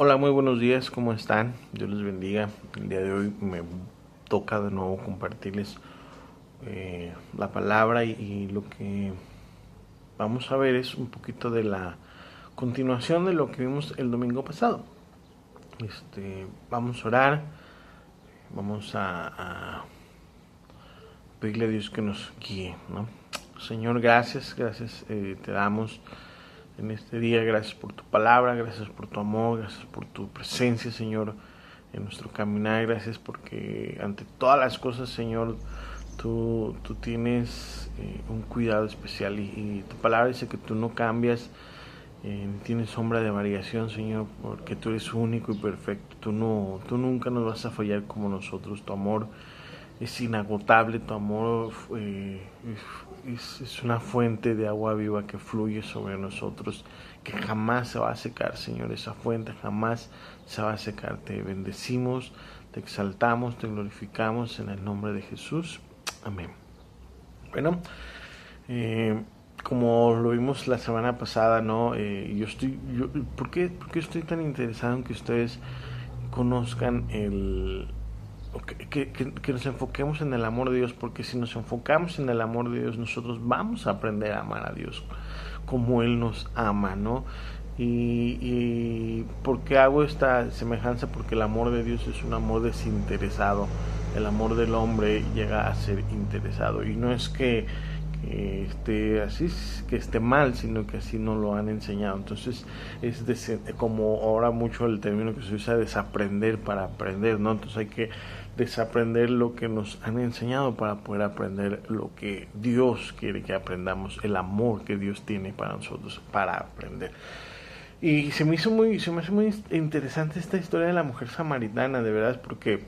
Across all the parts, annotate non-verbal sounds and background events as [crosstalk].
Hola, muy buenos días, ¿cómo están? Dios les bendiga. El día de hoy me toca de nuevo compartirles eh, la palabra y, lo que vamos a ver es un poquito de la continuación de lo que vimos el domingo pasado. Este, vamos a orar, vamos a, a pedirle a Dios que nos guíe, ¿no? Señor, gracias, gracias eh, te damos en este día. Gracias por tu palabra, gracias por tu amor, gracias por tu presencia, Señor, en nuestro caminar. Gracias porque ante todas las cosas, Señor, tú, tú tienes eh, un cuidado especial y, y, tu palabra dice que tú no cambias, eh, tienes sombra de variación, Señor, porque tú eres único y perfecto. Tú, no, tú nunca nos vas a fallar como nosotros. Tu amor es inagotable, tu amor eh, es, es, una fuente de agua viva que fluye sobre nosotros, que jamás se va a secar, Señor, esa fuente jamás se va a secar. Te bendecimos, te exaltamos, te glorificamos en el nombre de Jesús. Amén. Bueno, eh, como lo vimos la semana pasada, ¿no? Eh, yo estoy, yo, ¿por, qué, ¿por qué estoy tan interesado en que ustedes conozcan el, que, nos enfoquemos en el amor de Dios, porque si nos enfocamos en el amor de Dios, nosotros vamos a aprender a amar a Dios como Él nos ama, ¿no? Y, y ¿por qué hago esta semejanza? Porque el amor de Dios es un amor desinteresado. El amor del hombre llega a ser interesado. Y no es que, esté así, que esté mal, sino que así no lo han enseñado. Entonces es como ahora mucho el término que se usa, desaprender para aprender, ¿no? Entonces hay que desaprender lo que nos han enseñado para poder aprender lo que Dios quiere que aprendamos, el amor que Dios tiene para nosotros para aprender. Y se me hizo muy, se me hace muy interesante esta historia de la mujer samaritana, de verdad, porque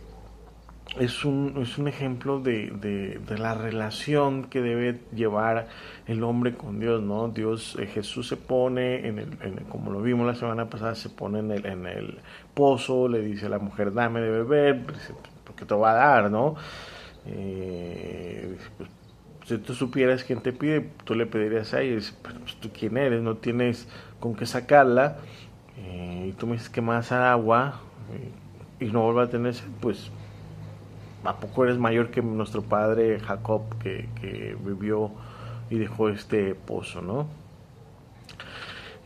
es un, es un ejemplo de, de, de, la relación que debe llevar el hombre con Dios, ¿no? Dios, eh, Jesús se pone, en el, en el, como lo vimos la semana pasada, se pone en el, en el pozo, le dice a la mujer, dame de beber, porque te va a dar, ¿no? Eh, pues, si tú supieras quién te pide, tú le pedirías a ella, dice, pues, tú quién eres, no tienes con qué sacarla, eh, y tú me dices que dar agua, y no vuelva a tener pues ¿A poco eres mayor que nuestro padre Jacob que, que vivió y dejó este pozo, no?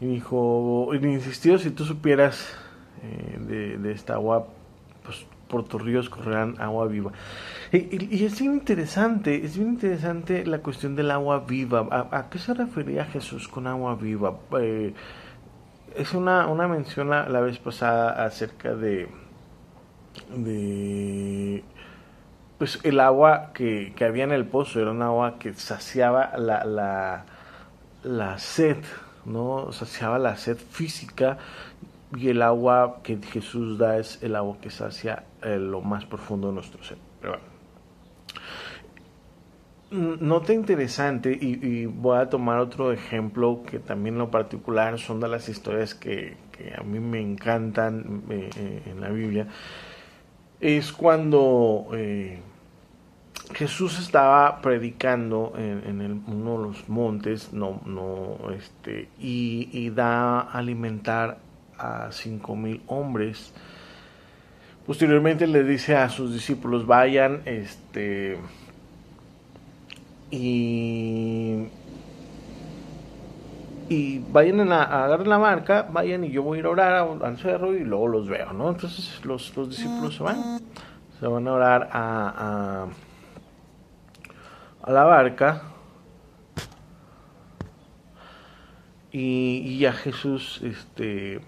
Y dijo, y insistió, si tú supieras eh, de, esta agua, pues por tus ríos correrán agua viva. Y, es bien interesante, es bien interesante la cuestión del agua viva. ¿A, a qué se refería Jesús con agua viva? Eh, es una, una mención la, la vez pasada acerca de, de pues el agua que, que, había en el pozo era un agua que saciaba la, la, la, sed, ¿no? Saciaba la sed física y el agua que Jesús da es el agua que sacia eh, lo más profundo de nuestro ser. Pero bueno. Nota interesante y, voy a tomar otro ejemplo que también lo particular son de las historias que, que a mí me encantan eh, eh, en la Biblia es cuando eh, Jesús estaba predicando en, uno de los montes no, no, este, y, da a alimentar a cinco mil hombres. Posteriormente le dice a sus discípulos, vayan, este, y, y vayan a, agarrar la marca, vayan y yo voy a ir a orar al cerro y luego los veo, ¿no? Entonces los, los discípulos se van, se van a orar a a la barca y, y a Jesús este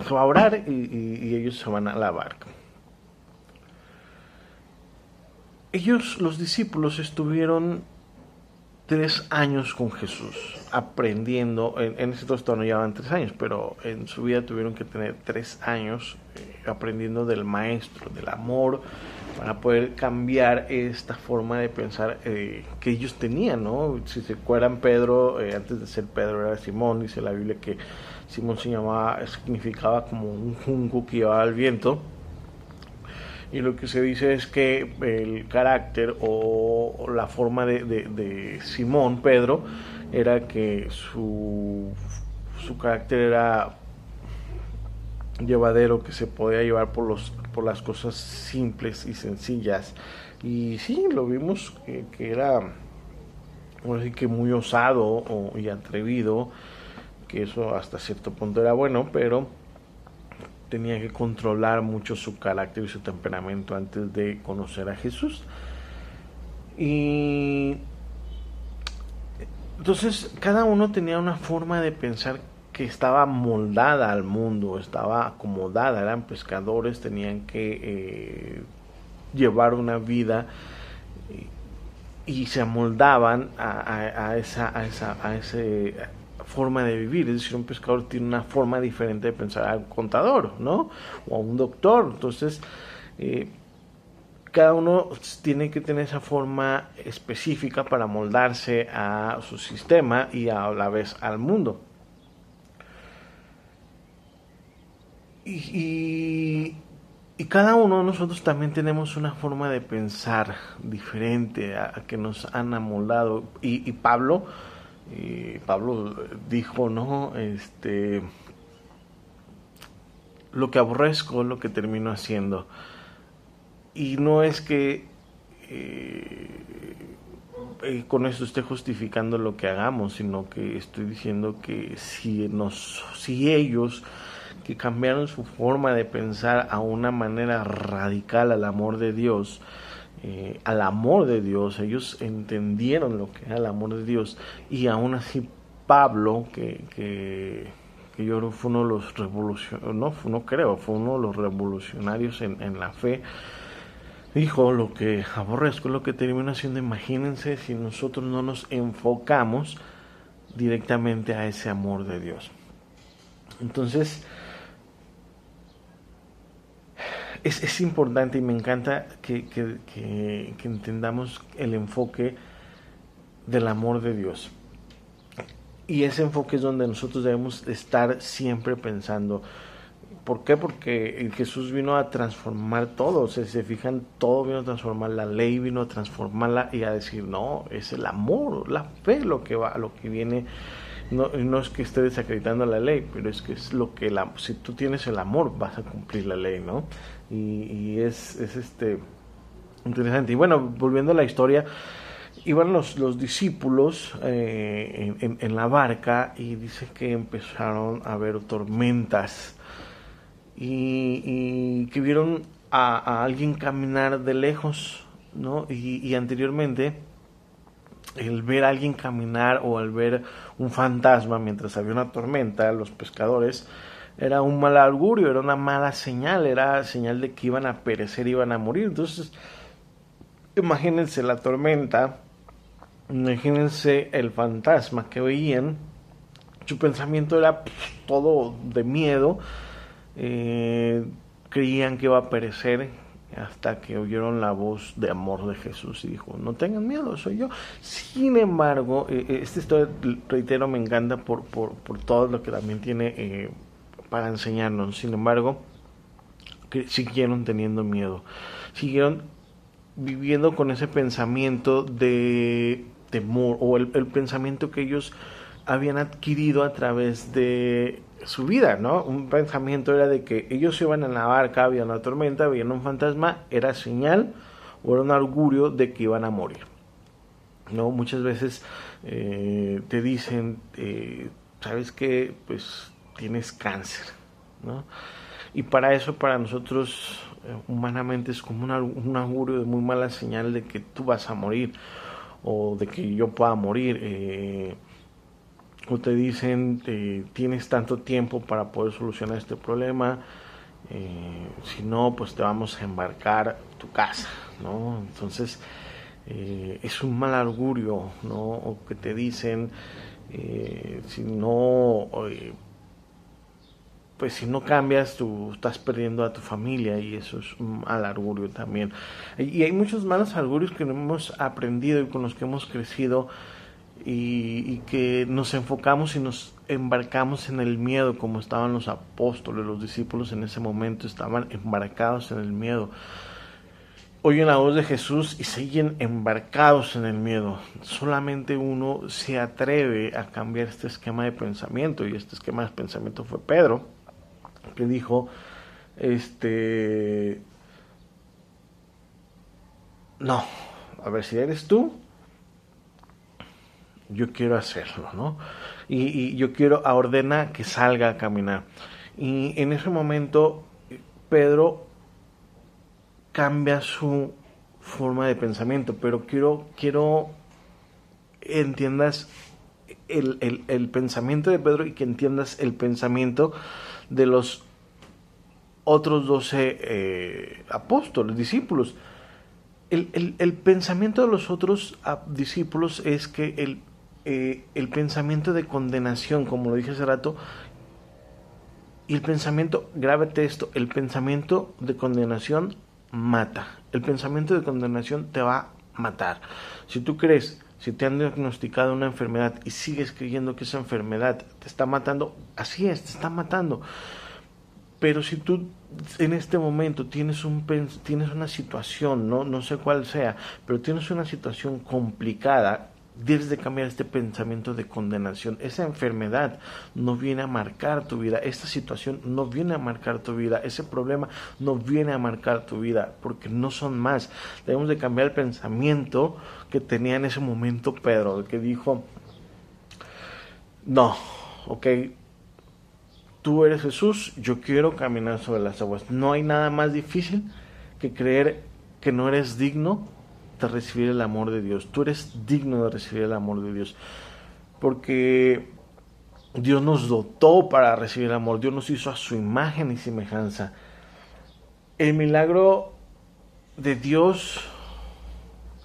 se va a orar y, ellos se van a la barca. Ellos, los discípulos, estuvieron tres años con Jesús, aprendiendo, en, en ese entonces no llevaban tres años, pero en su vida tuvieron que tener tres años eh, aprendiendo del maestro, del amor, para poder cambiar esta forma de pensar eh, que ellos tenían, ¿no? Si se acuerdan, Pedro, eh, antes de ser Pedro era Simón, dice la Biblia que Simón se llamaba, significaba como un junco que llevaba al viento. Y lo que se dice es que el carácter o, la forma de, de, Simón, Pedro, era que su, su carácter era llevadero que se podía llevar por, los, por las cosas simples y sencillas. Y sí, lo vimos que, era que muy osado y atrevido, que eso hasta cierto punto era bueno, pero tenía que controlar mucho su carácter y su temperamento antes de conocer a Jesús. Y entonces cada uno tenía una forma de pensar que estaba moldada al mundo, estaba acomodada, eran pescadores, tenían que eh, llevar una vida y, se amoldaban a, esa, a, esa, a ese forma de vivir, es decir, un pescador tiene una forma diferente de pensar al contador, ¿no? O a un doctor, entonces eh, cada uno tiene que tener esa forma específica para moldarse a su sistema y a la vez al mundo. Y, cada uno de nosotros también tenemos una forma de pensar diferente a, que nos han amoldado. Y, Pablo, Pablo dijo, ¿no? Este, lo que aborrezco, lo que termino haciendo. Y no es que eh, eh, con esto esté justificando lo que hagamos, sino que estoy diciendo que si, si ellos que cambiaron su forma de pensar a una manera radical al amor de Dios, eh, al amor de Dios, ellos entendieron lo que era el amor de Dios y aún así Pablo, que, que, yo creo fue uno de los revolucionarios, no, no creo, fue uno de los revolucionarios en, en la fe, dijo lo que aborrezco, lo que termina siendo, imagínense si nosotros no nos enfocamos directamente a ese amor de Dios. Entonces, es, importante y me encanta que, entendamos el enfoque del amor de Dios. Y ese enfoque es donde nosotros debemos estar siempre pensando. ¿Por qué? Porque Jesús vino a transformar todo. Si se fijan, todo vino a transformar. La ley vino a transformarla y a decir, no, es el amor, la fe lo que va, lo que viene no, no es que esté desacreditando la ley, pero es que es lo que la, si tú tienes el amor vas a cumplir la ley, ¿no? Y, es, es, este interesante. Y bueno, volviendo a la historia, iban los, los discípulos eh, en, la barca y dice que empezaron a ver tormentas y, que vieron a, alguien caminar de lejos, ¿no? y anteriormente el ver a alguien caminar o al ver un fantasma mientras había una tormenta, los pescadores, era un mal augurio, era una mala señal, era señal de que iban a perecer, iban a morir. Entonces, imagínense la tormenta, imagínense el fantasma que veían, su pensamiento era pues, todo de miedo, eh, creían que iba a perecer, hasta que oyeron la voz de amor de Jesús y dijo, no tengan miedo, soy yo. Sin embargo, eh, eh, esta historia, reitero, me encanta por, por, por todo lo que también tiene eh, para enseñarnos. Sin embargo, siguieron teniendo miedo, siguieron viviendo con ese pensamiento de temor o el pensamiento que ellos habían adquirido a través de su vida, ¿no? Un pensamiento era de que ellos iban en la barca, había una tormenta, había un fantasma, era señal o era un augurio de que iban a morir. ¿No? Muchas veces eh, te dicen, eh, ¿sabes qué? Pues tienes cáncer, ¿no? Y para eso, para nosotros, eh, humanamente, es como un, augurio de muy mala señal de que tú vas a morir o de que yo pueda morir o te dicen eh, tienes tanto tiempo para poder solucionar este problema, eh, si no, pues te vamos a embarcar tu casa, ¿no? Entonces, eh, es un mal augurio, ¿no? O que te dicen, si no, pues si no cambias, tú estás perdiendo a tu familia y eso es un mal augurio también. Y hay muchos malos augurios que hemos aprendido y con los que hemos crecido y, que nos enfocamos y nos embarcamos en el miedo como estaban los apóstoles, los discípulos en ese momento estaban embarcados en el miedo. Oyen la voz de Jesús y siguen embarcados en el miedo. Solamente uno se atreve a cambiar este esquema de pensamiento y este esquema de pensamiento fue Pedro. que dijo, este, no, a ver si eres tú, yo quiero hacerlo, ¿no? Y, yo quiero, a ordena que salga a caminar. Y en ese momento Pedro cambia su forma de pensamiento, pero quiero, quiero entiendas el, el, pensamiento de Pedro y que entiendas el pensamiento de los otros doce eh, apóstoles, discípulos. El, el, pensamiento de los otros ah, discípulos es que el, eh, el pensamiento de condenación, como lo dije hace rato, y el pensamiento, grábate esto, el pensamiento de condenación mata. El pensamiento de condenación te va a matar. Si tú crees, si te han diagnosticado una enfermedad y sigues creyendo que esa enfermedad te está matando, así es, te está matando. Pero si tú en este momento tienes, un, tienes una situación, ¿no? no sé cuál sea, pero tienes una situación complicada, debes de cambiar este pensamiento de condenación. Esa enfermedad no viene a marcar tu vida, esta situación no viene a marcar tu vida, ese problema no viene a marcar tu vida, porque no son más. Debemos de cambiar el pensamiento que tenía en ese momento Pedro, que dijo, no, ok, tú eres Jesús, yo quiero caminar sobre las aguas. No hay nada más difícil que creer que no eres digno recibir el amor de Dios. Tú eres digno de recibir el amor de Dios. Porque Dios nos dotó para recibir el amor. Dios nos hizo a su imagen y semejanza. El milagro de Dios,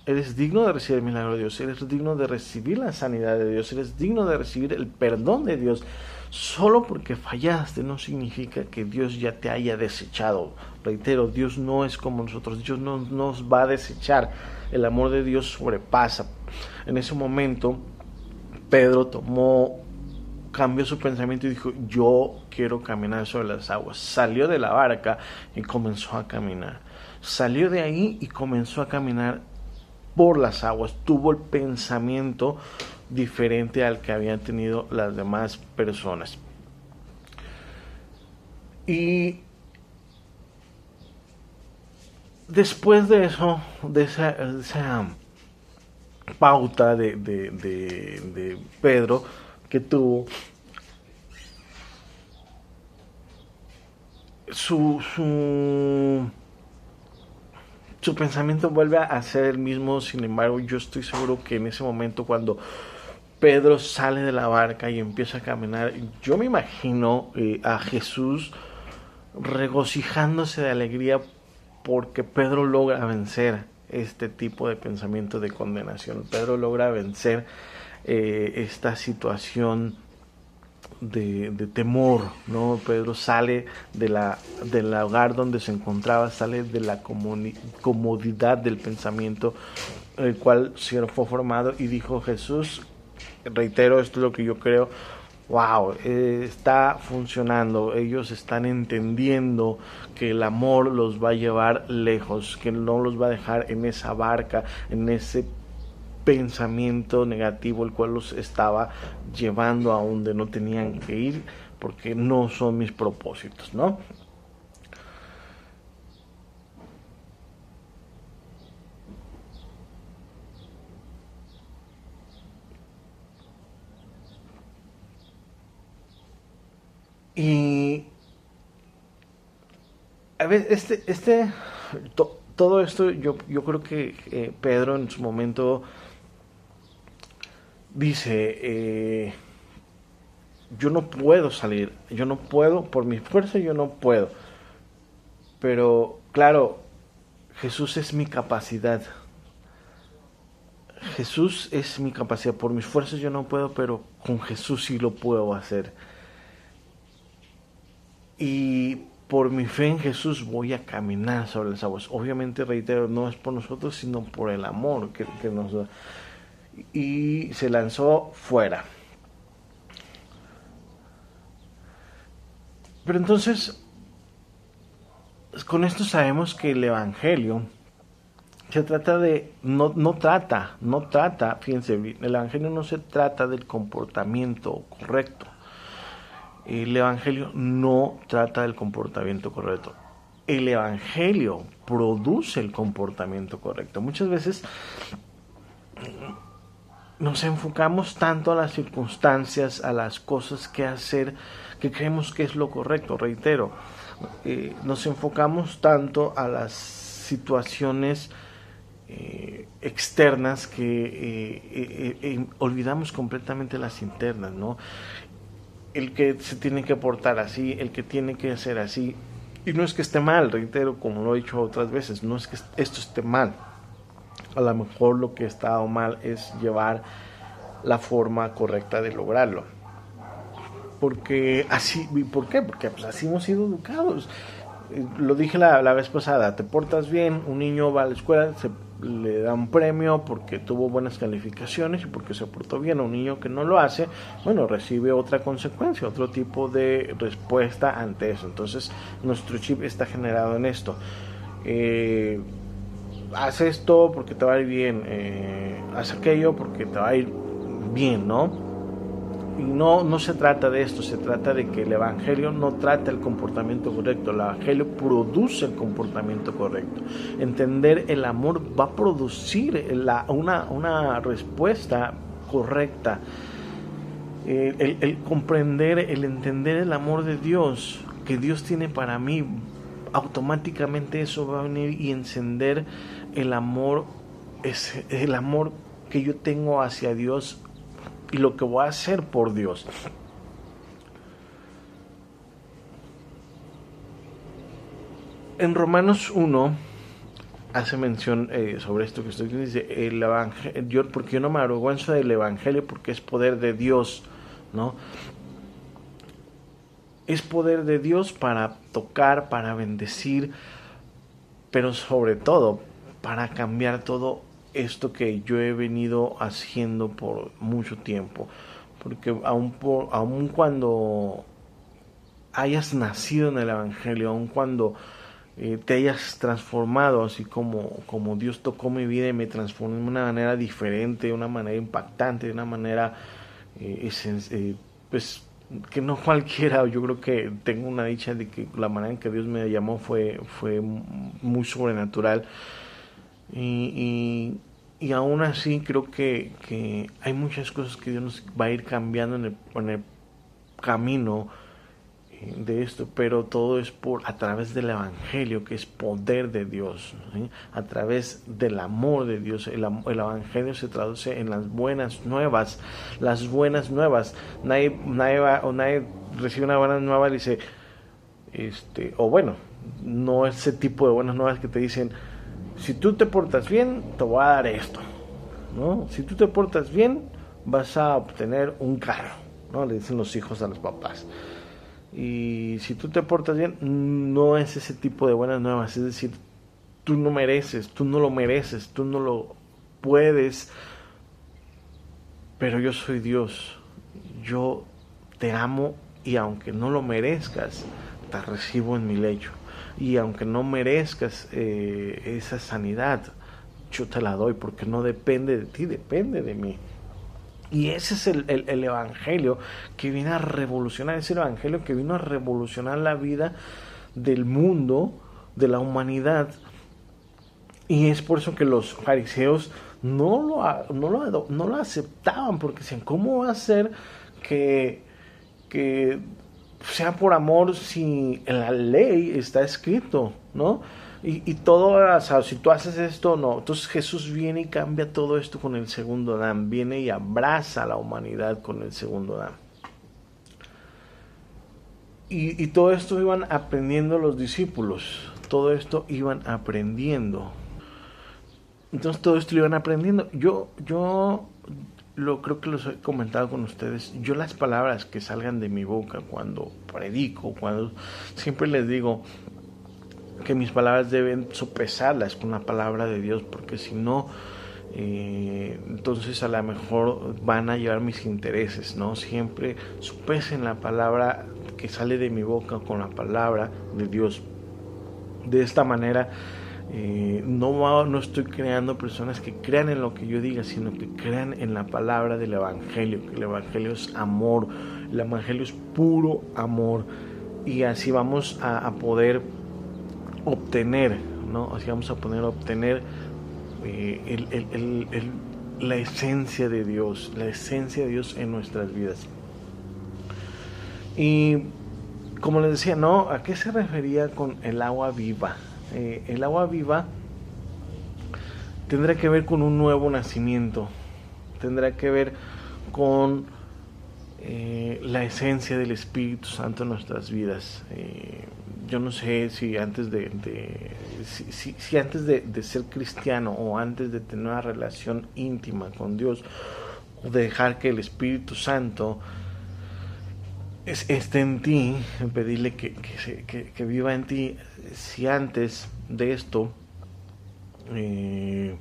eres digno de recibir el milagro de Dios. Eres digno de recibir la sanidad de Dios. Eres digno de recibir el perdón de Dios. Solo porque fallaste no significa que Dios ya te haya desechado. Reitero, Dios no es como nosotros. Dios no nos va a desechar el amor de Dios sobrepasa. En ese momento, Pedro tomó, cambió su pensamiento y dijo, yo quiero caminar sobre las aguas. Salió de la barca y comenzó a caminar. Salió de ahí y comenzó a caminar por las aguas. Tuvo el pensamiento diferente al que habían tenido las demás personas. Y después de eso, de esa, pauta de, de, Pedro que tuvo, su, su, su pensamiento vuelve a ser el mismo, sin embargo yo estoy seguro que en ese momento cuando Pedro sale de la barca y empieza a caminar, yo me imagino eh, a Jesús regocijándose de alegría porque Pedro logra vencer este tipo de pensamiento de condenación. Pedro logra vencer eh, esta situación de, temor, ¿no? Pedro sale de la, del hogar donde se encontraba, sale de la comodidad del pensamiento el cual se fue formado y dijo Jesús, reitero, esto es lo que yo creo, wow, eh, está funcionando, ellos están entendiendo que el amor los va a llevar lejos, que no los va a dejar en esa barca, en ese pensamiento negativo el cual los estaba llevando a donde no tenían que ir porque no son mis propósitos, ¿no? Y a ver, este, este, todo esto, yo, yo creo que eh, Pedro en su momento dice, eh, yo no puedo salir, yo no puedo, por mi fuerza yo no puedo. Pero claro, Jesús es mi capacidad. Jesús es mi capacidad. Por mis fuerzas yo no puedo, pero con Jesús sí lo puedo hacer. Y por mi fe en Jesús voy a caminar sobre las aguas. Obviamente, reitero, no es por nosotros, sino por el amor que, nos da. Y se lanzó fuera. Pero entonces, con esto sabemos que el Evangelio se trata de, no, no trata, no trata, fíjense, el Evangelio no se trata del comportamiento correcto el Evangelio no trata del comportamiento correcto. El Evangelio produce el comportamiento correcto. Muchas veces nos enfocamos tanto a las circunstancias, a las cosas que hacer, que creemos que es lo correcto, reitero. Eh, nos enfocamos tanto a las situaciones eh, externas que eh, olvidamos completamente las internas, ¿no? El que se tiene que portar así, el que tiene que hacer así. Y no es que esté mal, reitero, como lo he dicho otras veces, no es que esto esté mal a lo mejor lo que está mal es llevar la forma correcta de lograrlo. Porque así, ¿por qué? Porque pues así hemos sido educados. Eh, lo dije la, la, vez pasada, te portas bien, un niño va a la escuela, se le da un premio porque tuvo buenas calificaciones y porque se portó bien. A un niño que no lo hace, bueno, recibe otra consecuencia, otro tipo de respuesta ante eso. Entonces, nuestro chip está generado en esto. Eh, haz esto porque te va a ir bien, eh, haz aquello porque te va a ir bien, ¿no? Y no, no se trata de esto, se trata de que el Evangelio no trata el comportamiento correcto, el Evangelio produce el comportamiento correcto. Entender el amor va a producir la, una, una respuesta correcta. El, comprender, el entender el amor de Dios que Dios tiene para mí, automáticamente eso va a venir y encender el amor, el amor que yo tengo hacia Dios y lo que voy a hacer por Dios. En Romanos 1 hace mención eh, sobre esto que estoy diciendo, dice, el evangelio, porque yo no me avergüenzo del evangelio porque es poder de Dios, ¿no? Es poder de Dios para tocar, para bendecir, pero sobre todo para cambiar todo esto que yo he venido haciendo por mucho tiempo. Porque aun, por, cuando hayas nacido en el Evangelio, aun cuando eh, te hayas transformado, así como, como Dios tocó mi vida y me transformó de una manera diferente, de una manera impactante, de una manera eh, eh, pues que no [laughs] cualquiera, yo creo que tengo una dicha de que la manera en que Dios me llamó fue, fue muy sobrenatural. Y, y, aún así creo que, que, hay muchas cosas que Dios nos va a ir cambiando en el, en el camino de esto, pero todo es por a través del evangelio, que es poder de Dios, a través del amor de Dios. El, el, evangelio se traduce en las buenas nuevas, las buenas nuevas. Nadie, nadie, o nadie recibe una buena nueva y dice, este, o bueno, no ese tipo de buenas nuevas que te dicen, si tú te portas bien, te voy a dar esto, ¿no? Si tú te portas bien, vas a obtener un carro, ¿no? Le dicen los hijos a los papás. Y si tú te portas bien, no es ese tipo de buenas nuevas. Es decir, tú no mereces, tú no lo mereces, tú no lo puedes. Pero yo soy Dios. Yo te amo y aunque no lo merezcas, te recibo en mi lecho. Y aunque no merezcas eh, esa sanidad, yo te la doy porque no depende de ti, depende de mí. Y ese es el, el, Evangelio que viene a revolucionar, es el Evangelio que vino a revolucionar la vida del mundo, de la humanidad. Y es por eso que los fariseos no lo, no lo, no lo aceptaban, porque decían, ¿cómo va a ser que, que sea por amor si en la ley está escrito, ¿no? Y, todo, o sea, si tú haces esto, no. Entonces Jesús viene y cambia todo esto con el segundo Adán. Viene y abraza a la humanidad con el segundo Adán. Y, y todo esto iban aprendiendo los discípulos. Todo esto iban aprendiendo. Entonces todo esto lo iban aprendiendo. Yo, yo lo creo que los he comentado con ustedes. Yo las palabras que salgan de mi boca cuando predico, cuando siempre les digo, que mis palabras deben sopesarlas con la palabra de Dios, porque si no, eh, entonces a lo mejor van a llevar mis intereses, ¿no? Siempre sopesen la palabra que sale de mi boca con la palabra de Dios. De esta manera, eh, no, no estoy creando personas que crean en lo que yo diga, sino que crean en la palabra del Evangelio, que el Evangelio es amor, El Evangelio es puro amor. Y así vamos a, poder obtener, ¿no? Así vamos a poder obtener eh, la esencia de Dios, la esencia de Dios en nuestras vidas. Y como les decía, ¿no? ¿A qué se refería con el agua viva? Eh, el agua viva tendrá que ver con un nuevo nacimiento, tendrá que ver con eh, la esencia del Espíritu Santo en nuestras vidas. Eh, yo no sé si antes de, si, antes de, ser cristiano o antes de tener una relación íntima con Dios o de dejar que el Espíritu Santo esté en ti, pedirle que, que, viva en ti, si antes de esto eh,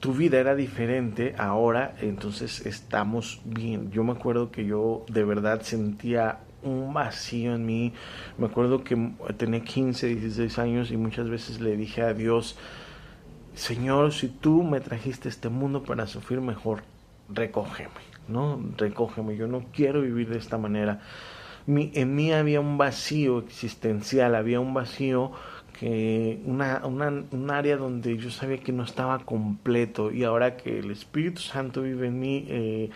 tu vida era diferente, ahora entonces estamos bien. Yo me acuerdo que yo de verdad sentía un vacío en mí. Me acuerdo que tenía 15, 16 años y muchas veces le dije a Dios, Señor, si tú me trajiste este mundo para sufrir mejor, recógeme, ¿no? Recógeme, yo no quiero vivir de esta manera. En mí había un vacío existencial, había un vacío que una, una, un área donde yo sabía que no estaba completo y ahora que el Espíritu Santo vive en mí, eh,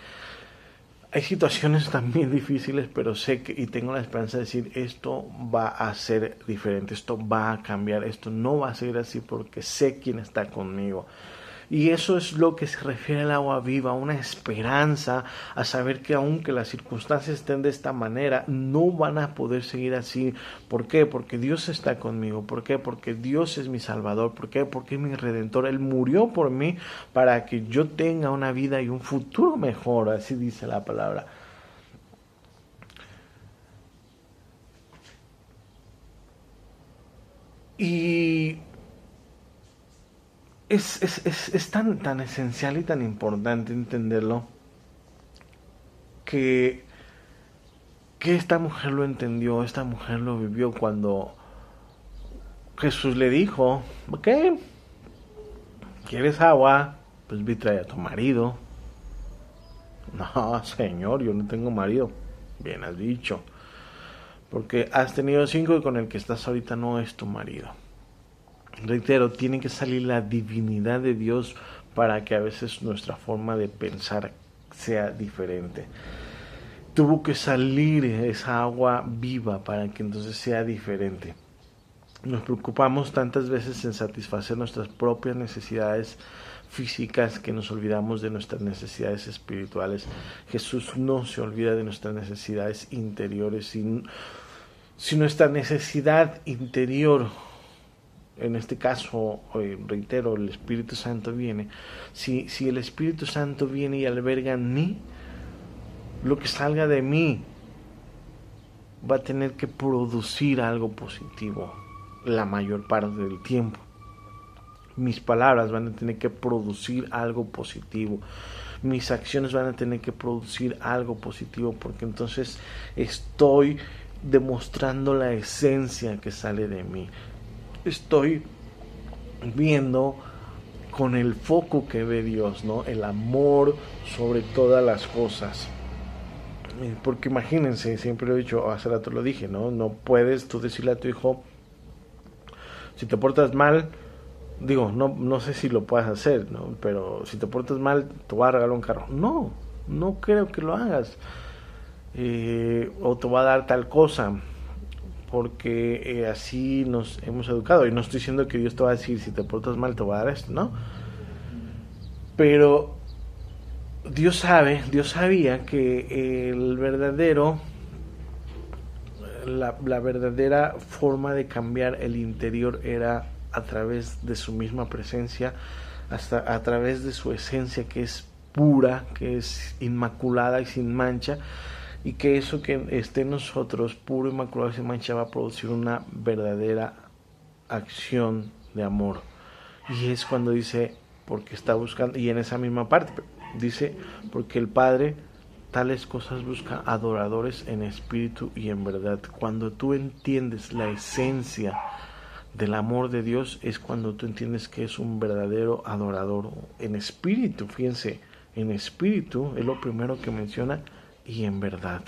hay situaciones [laughs] también difíciles, pero sé que y tengo la esperanza de decir esto va a ser diferente, esto va a cambiar, esto no va a ser así porque sé quién está conmigo. Y eso es lo que se refiere al agua viva, una esperanza a saber que aunque las circunstancias estén de esta manera, no van a poder seguir así. ¿Por qué? Porque Dios está conmigo. ¿Por qué? Porque Dios es mi Salvador. ¿Por qué? Porque es mi Redentor. Él murió por mí para que yo tenga una vida y un futuro mejor. Así dice la palabra. Y es, es, es, es, tan, tan esencial y tan importante entenderlo que, que esta mujer lo entendió, esta mujer lo vivió cuando Jesús le dijo, ok, ¿quieres agua? Pues vi trae a tu marido. No, señor, yo no tengo marido. Bien has dicho. Porque has tenido cinco y con el que estás ahorita no es tu marido reitero, tiene que salir la divinidad de Dios para que a veces nuestra forma de pensar sea diferente. Tuvo que salir esa agua viva para que entonces sea diferente. Nos preocupamos tantas veces en satisfacer nuestras propias necesidades físicas que nos olvidamos de nuestras necesidades espirituales. Jesús no se olvida de nuestras necesidades interiores. Si, si nuestra necesidad interior en este caso, reitero, el Espíritu Santo viene, si, si el Espíritu Santo viene y alberga en mí, lo que salga de mí va a tener que producir algo positivo la mayor parte del tiempo. Mis palabras van a tener que producir algo positivo. Mis acciones van a tener que producir algo positivo porque entonces estoy demostrando la esencia que sale de mí estoy viendo con el foco que ve Dios, ¿no? El amor sobre todas las cosas. Eh, porque imagínense, siempre lo he dicho, hace rato lo dije, ¿no? No puedes tú decirle a tu hijo, si te portas mal, digo, no, no sé si lo puedas hacer. Pero si te portas mal, te voy a regalar un carro. No, no creo que lo hagas. Eh, o te va a dar tal cosa porque eh, así nos hemos educado. Y no estoy diciendo que Dios te va a decir, si te portas mal te va a dar esto, ¿no? Pero Dios sabe, Dios sabía que el verdadero, la, la verdadera forma de cambiar el interior era a través de su misma presencia, hasta a través de su esencia que es pura, que es inmaculada y sin mancha y que eso que esté en nosotros, puro, inmaculado y sin mancha, va a producir una verdadera acción de amor. Y es cuando dice, porque está buscando, y en esa misma parte, dice, porque el Padre tales cosas busca adoradores en espíritu y en verdad. Cuando tú entiendes la esencia del amor de Dios, es cuando tú entiendes que es un verdadero adorador en espíritu, fíjense en espíritu, es lo primero que menciona, y en verdad.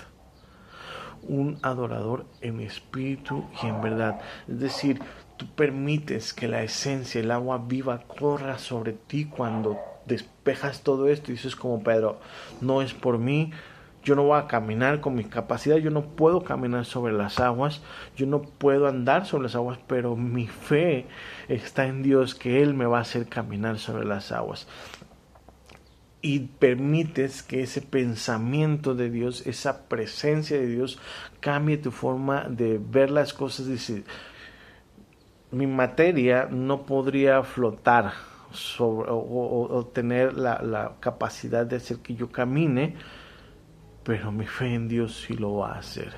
Un adorador en espíritu y en verdad. Es decir, tú permites que la esencia, el agua viva, corra sobre ti cuando despejas todo esto y dices como Pedro, no es por mí, yo no voy a caminar con mi capacidad, yo no puedo caminar sobre las aguas, yo no puedo andar sobre las aguas, pero mi fe está en Dios que Él me va a hacer caminar sobre las aguas. Y permites que ese pensamiento de Dios, esa presencia de Dios, cambie tu forma de ver las cosas. Dice, mi materia no podría flotar o, tener la, la capacidad de hacer que yo camine, pero mi fe en Dios sí lo va a hacer.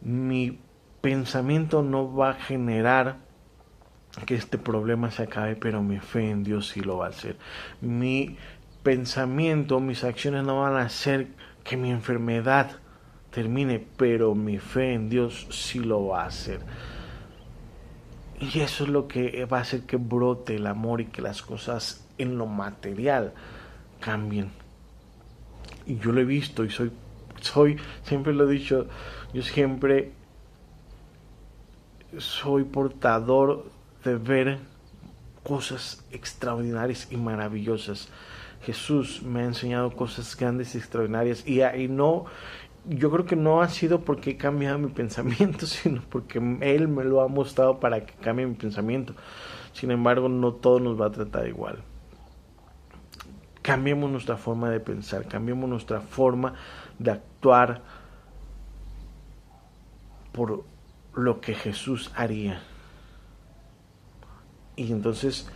Mi pensamiento no va a generar que este problema se acabe, pero mi fe en Dios sí lo va a hacer. Mi pensamiento, mis acciones no van a hacer que mi enfermedad termine, pero mi fe en Dios sí lo va a hacer. Y eso es lo que va a hacer que brote el amor y que las cosas en lo material cambien y yo lo he visto y soy, soy, siempre lo he dicho, yo siempre soy portador de ver cosas extraordinarias y maravillosas. Jesús me ha enseñado cosas grandes y extraordinarias y, y no, yo creo que no ha sido porque he cambiado mi [laughs] pensamiento, sino porque Él me lo ha mostrado para que cambie mi pensamiento. Sin embargo, no todo nos va a tratar igual. Cambiemos nuestra forma de pensar, cambiemos nuestra forma de actuar por lo que Jesús haría. Y entonces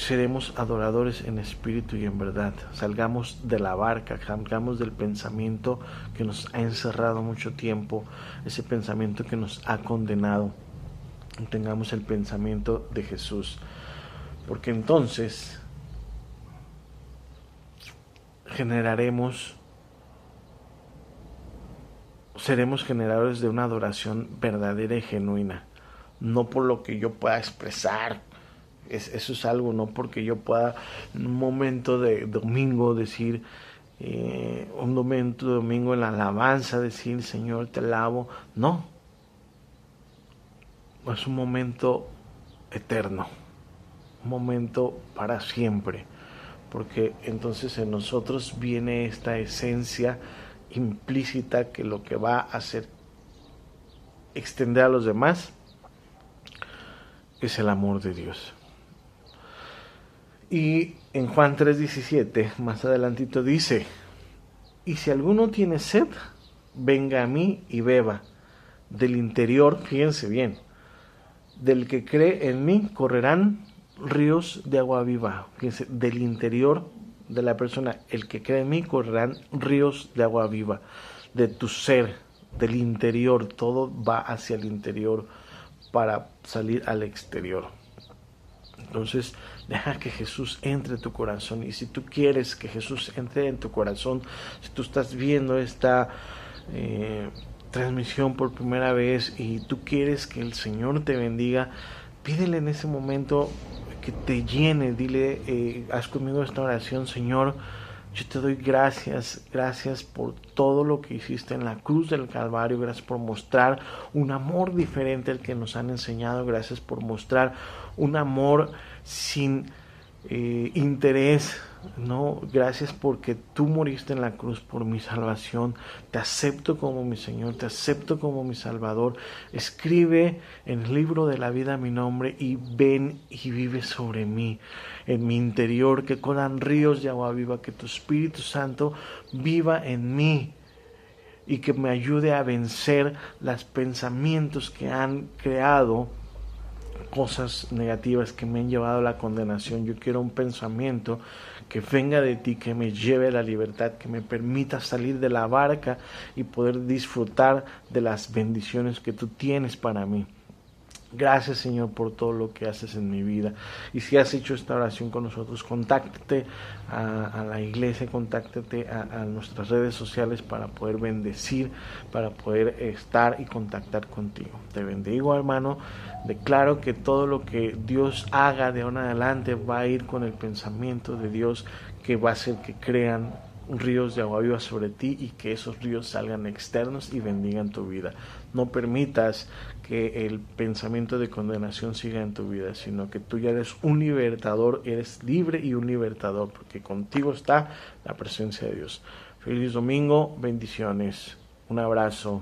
seremos adoradores en espíritu y en verdad. Salgamos de la barca, salgamos del pensamiento que nos ha encerrado mucho tiempo, ese pensamiento que nos ha condenado. Tengamos el pensamiento de Jesús. Porque entonces generaremos, seremos generadores de una adoración verdadera y genuina, no por lo que yo pueda expresar, eso es algo, no porque yo pueda en un momento de domingo decir, eh, un momento de domingo en la alabanza decir, Señor, te alabo, no, es un momento eterno, un momento para siempre porque entonces en nosotros viene esta esencia implícita que lo que va a hacer extender a los demás es el amor de Dios. Y en Juan 3:17, más adelantito dice, y si alguno tiene sed, venga a mí y beba. Del interior, fíjense bien, del que cree en mí correrán ríos de agua viva. del interior de la persona, el que cree en mí, correrán ríos de agua viva. De tu ser, del interior, todo va hacia el interior para salir al exterior. Entonces, deja que Jesús entre en tu corazón. Y si tú quieres que Jesús entre en tu corazón, si tú estás viendo esta eh, transmisión por primera vez y tú quieres que el Señor te bendiga, pídele en ese momento que te llene, dile, eh, haz conmigo esta oración, Señor, yo te doy gracias, gracias por todo lo que hiciste en la cruz del Calvario, gracias por mostrar un amor diferente al que nos han enseñado, gracias por mostrar un amor sin eh, interés, no, gracias porque tú moriste en la cruz por mi salvación. Te acepto como mi Señor, te acepto como mi Salvador. Escribe en el libro de la vida mi nombre y ven y vive sobre mí, en mi interior, que corran ríos de agua viva, que tu Espíritu Santo viva en mí y que me ayude a vencer los pensamientos que han creado cosas negativas que me han llevado a la condenación. Yo quiero un pensamiento que venga de ti, que me lleve a la libertad, que me permita salir de la barca y poder disfrutar de las bendiciones que tú tienes para mí. Gracias Señor por todo lo que haces en mi vida. Y si has hecho esta oración con nosotros, contáctate a, la iglesia, contáctate a, nuestras redes sociales para poder bendecir, para poder estar y contactar contigo. Te bendigo hermano. Declaro que todo lo que Dios haga de ahora en adelante va a ir con el pensamiento de Dios que va a hacer que crean ríos de agua viva sobre ti y que esos ríos salgan externos y bendigan tu vida. No permitas que el pensamiento de condenación siga en tu vida, sino que tú ya eres un libertador, eres libre y un libertador, porque contigo está la presencia de Dios. Feliz domingo, bendiciones, un abrazo.